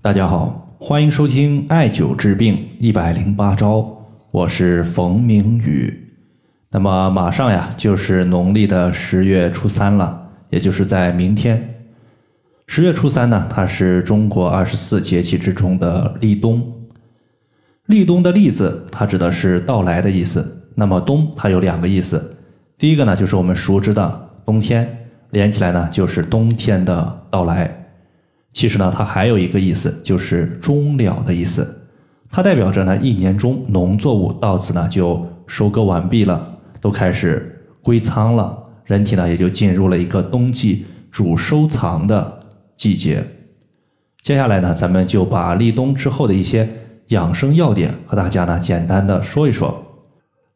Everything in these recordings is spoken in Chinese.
大家好，欢迎收听艾灸治病一百零八招，我是冯明宇。那么马上呀，就是农历的十月初三了，也就是在明天。十月初三呢，它是中国二十四节气之中的立冬。立冬的“立”字，它指的是到来的意思。那么冬，它有两个意思。第一个呢，就是我们熟知的冬天，连起来呢，就是冬天的到来。其实呢，它还有一个意思，就是终了的意思。它代表着呢，一年中农作物到此呢就收割完毕了，都开始归仓了，人体呢也就进入了一个冬季主收藏的季节。接下来呢，咱们就把立冬之后的一些。养生要点和大家呢简单的说一说。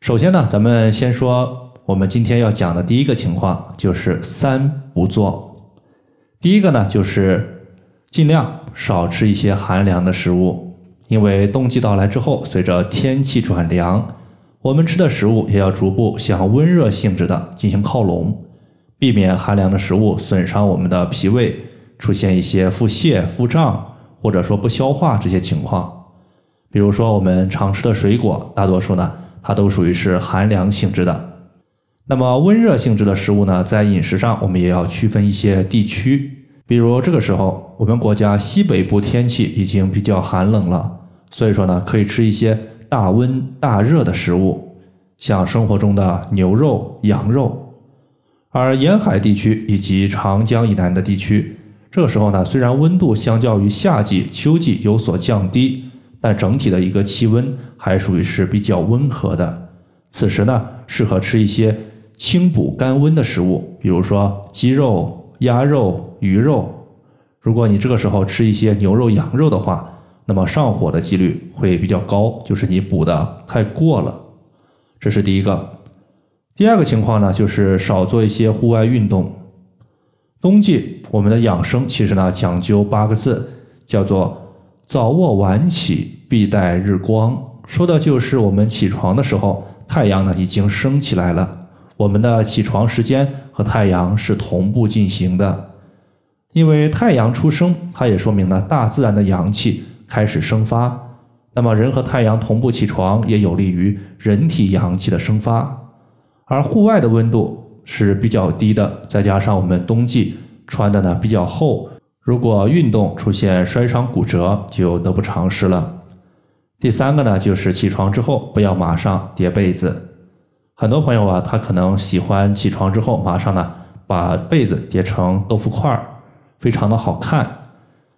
首先呢，咱们先说我们今天要讲的第一个情况，就是三不做。第一个呢，就是尽量少吃一些寒凉的食物，因为冬季到来之后，随着天气转凉，我们吃的食物也要逐步向温热性质的进行靠拢，避免寒凉的食物损伤我们的脾胃，出现一些腹泻、腹胀或者说不消化这些情况。比如说，我们常吃的水果，大多数呢，它都属于是寒凉性质的。那么温热性质的食物呢，在饮食上我们也要区分一些地区。比如这个时候，我们国家西北部天气已经比较寒冷了，所以说呢，可以吃一些大温大热的食物，像生活中的牛肉、羊肉。而沿海地区以及长江以南的地区，这个时候呢，虽然温度相较于夏季、秋季有所降低。但整体的一个气温还属于是比较温和的，此时呢，适合吃一些清补甘温的食物，比如说鸡肉、鸭肉、鱼肉。如果你这个时候吃一些牛肉、羊肉的话，那么上火的几率会比较高，就是你补的太过了。这是第一个。第二个情况呢，就是少做一些户外运动。冬季我们的养生其实呢讲究八个字，叫做。早卧晚起，必待日光，说的就是我们起床的时候，太阳呢已经升起来了。我们的起床时间和太阳是同步进行的，因为太阳出生，它也说明了大自然的阳气开始生发。那么人和太阳同步起床，也有利于人体阳气的生发。而户外的温度是比较低的，再加上我们冬季穿的呢比较厚。如果运动出现摔伤骨折，就得不偿失了。第三个呢，就是起床之后不要马上叠被子。很多朋友啊，他可能喜欢起床之后马上呢把被子叠成豆腐块儿，非常的好看。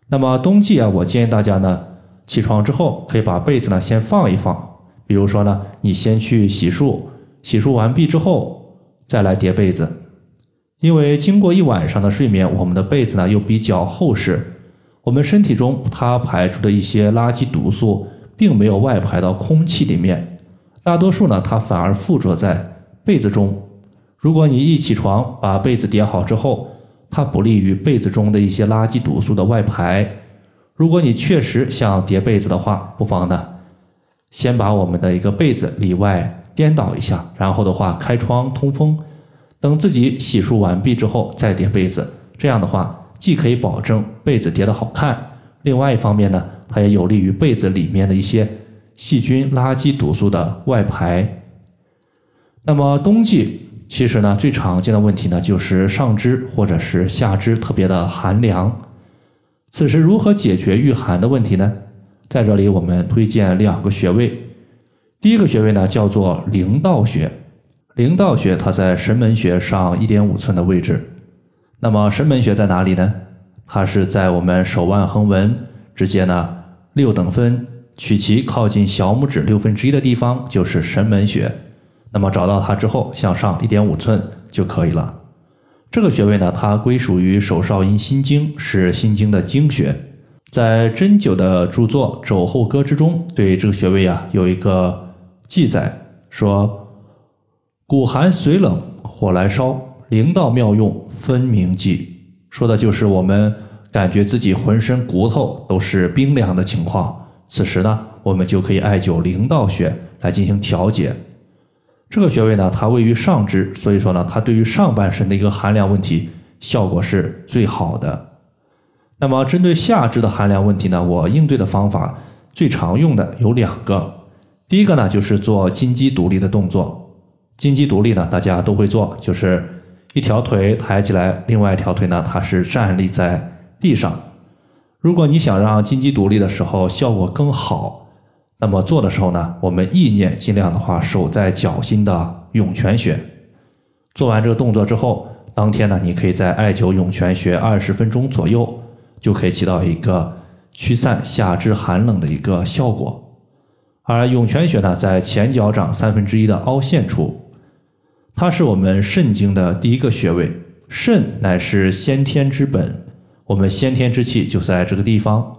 那么冬季啊，我建议大家呢，起床之后可以把被子呢先放一放，比如说呢，你先去洗漱，洗漱完毕之后再来叠被子。因为经过一晚上的睡眠，我们的被子呢又比较厚实，我们身体中它排出的一些垃圾毒素并没有外排到空气里面，大多数呢它反而附着在被子中。如果你一起床把被子叠好之后，它不利于被子中的一些垃圾毒素的外排。如果你确实想叠被子的话，不妨呢先把我们的一个被子里外颠倒一下，然后的话开窗通风。等自己洗漱完毕之后再叠被子，这样的话既可以保证被子叠得好看，另外一方面呢，它也有利于被子里面的一些细菌、垃圾、毒素的外排。那么冬季其实呢，最常见的问题呢就是上肢或者是下肢特别的寒凉，此时如何解决御寒的问题呢？在这里我们推荐两个穴位，第一个穴位呢叫做灵道穴。灵道穴它在神门穴上一点五寸的位置，那么神门穴在哪里呢？它是在我们手腕横纹直接呢六等分取其靠近小拇指六分之一的地方就是神门穴。那么找到它之后，向上一点五寸就可以了。这个穴位呢，它归属于手少阴心经，是心经的经穴。在针灸的著作《肘后歌》之中，对这个穴位啊有一个记载说。骨寒髓冷，火来烧，灵道妙用分明记，说的就是我们感觉自己浑身骨头都是冰凉的情况。此时呢，我们就可以艾灸灵道穴来进行调节。这个穴位呢，它位于上肢，所以说呢，它对于上半身的一个寒凉问题效果是最好的。那么针对下肢的寒凉问题呢，我应对的方法最常用的有两个。第一个呢，就是做金鸡独立的动作。金鸡独立呢，大家都会做，就是一条腿抬起来，另外一条腿呢，它是站立在地上。如果你想让金鸡独立的时候效果更好，那么做的时候呢，我们意念尽量的话守在脚心的涌泉穴。做完这个动作之后，当天呢，你可以在艾灸涌泉穴二十分钟左右，就可以起到一个驱散下肢寒冷的一个效果。而涌泉穴呢，在前脚掌三分之一的凹陷处。它是我们肾经的第一个穴位，肾乃是先天之本，我们先天之气就在这个地方。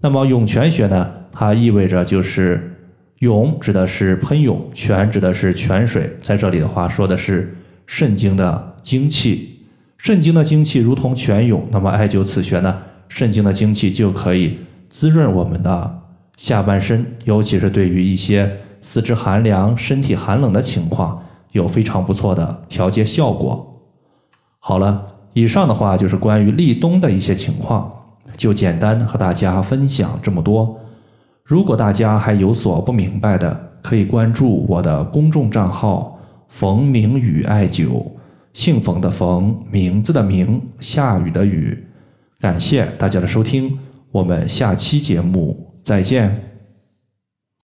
那么涌泉穴呢，它意味着就是涌指的是喷涌，泉指的是泉水，在这里的话说的是肾经的精气。肾经的精气如同泉涌，那么艾灸此穴呢，肾经的精气就可以滋润我们的下半身，尤其是对于一些四肢寒凉、身体寒冷的情况。有非常不错的调节效果。好了，以上的话就是关于立冬的一些情况，就简单和大家分享这么多。如果大家还有所不明白的，可以关注我的公众账号“冯明宇艾灸”，姓冯的冯，名字的名，下雨的雨。感谢大家的收听，我们下期节目再见。